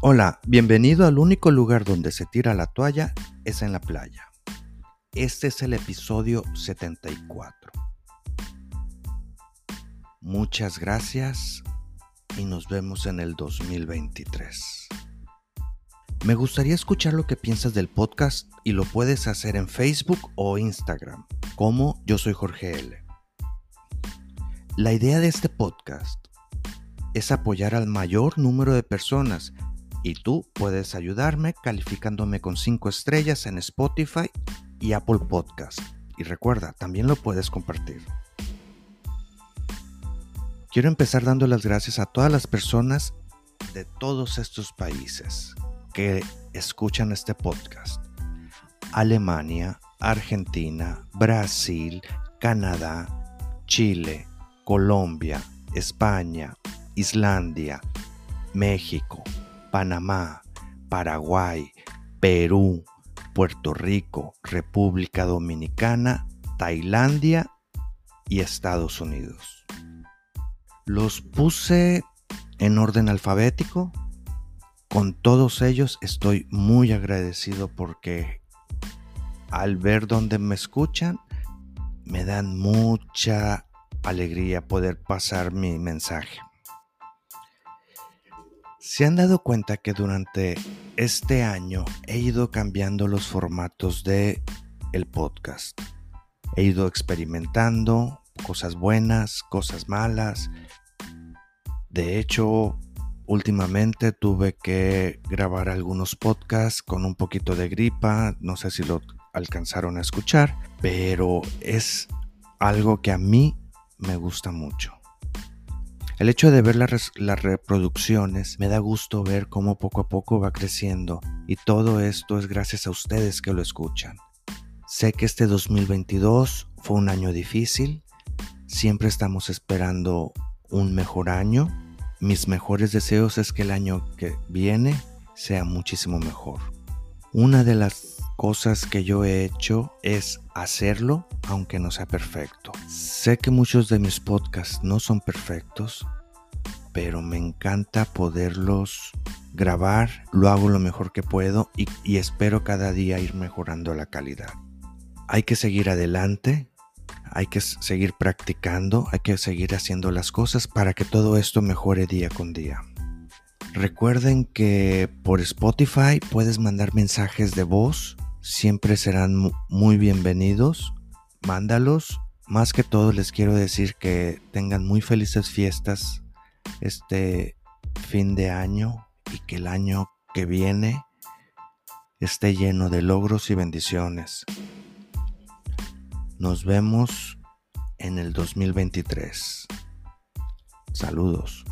Hola, bienvenido al único lugar donde se tira la toalla es en la playa. Este es el episodio 74. Muchas gracias y nos vemos en el 2023. Me gustaría escuchar lo que piensas del podcast y lo puedes hacer en Facebook o Instagram, como yo soy Jorge L. La idea de este podcast es apoyar al mayor número de personas y tú puedes ayudarme calificándome con 5 estrellas en Spotify y Apple Podcast. Y recuerda, también lo puedes compartir. Quiero empezar dando las gracias a todas las personas de todos estos países que escuchan este podcast. Alemania, Argentina, Brasil, Canadá, Chile, Colombia, España, Islandia, México, Panamá, Paraguay, Perú, Puerto Rico, República Dominicana, Tailandia y Estados Unidos. Los puse en orden alfabético. Con todos ellos estoy muy agradecido porque al ver donde me escuchan, me dan mucha alegría poder pasar mi mensaje. Se han dado cuenta que durante este año he ido cambiando los formatos de el podcast. He ido experimentando cosas buenas, cosas malas. De hecho, últimamente tuve que grabar algunos podcasts con un poquito de gripa, no sé si lo alcanzaron a escuchar, pero es algo que a mí me gusta mucho. El hecho de ver las, reproducciones me da gusto ver cómo poco a poco va creciendo y todo esto es gracias a ustedes que lo escuchan. Sé que este 2022 fue un año difícil, siempre estamos esperando un mejor año. Mis mejores deseos es que el año que viene sea muchísimo mejor. Una de las cosas que yo he hecho es hacerlo aunque no sea perfecto. Sé que muchos de mis podcasts no son perfectos, pero me encanta poderlos grabar, lo hago lo mejor que puedo y, y espero cada día ir mejorando la calidad. Hay que seguir adelante, hay que seguir practicando, hay que seguir haciendo las cosas para que todo esto mejore día con día. Recuerden que por Spotify puedes mandar mensajes de voz siempre serán muy bienvenidos. Mándalos. Más que todo les quiero decir que tengan muy felices fiestas este fin de año y que el año que viene esté lleno de logros y bendiciones. Nos vemos en el 2023. Saludos.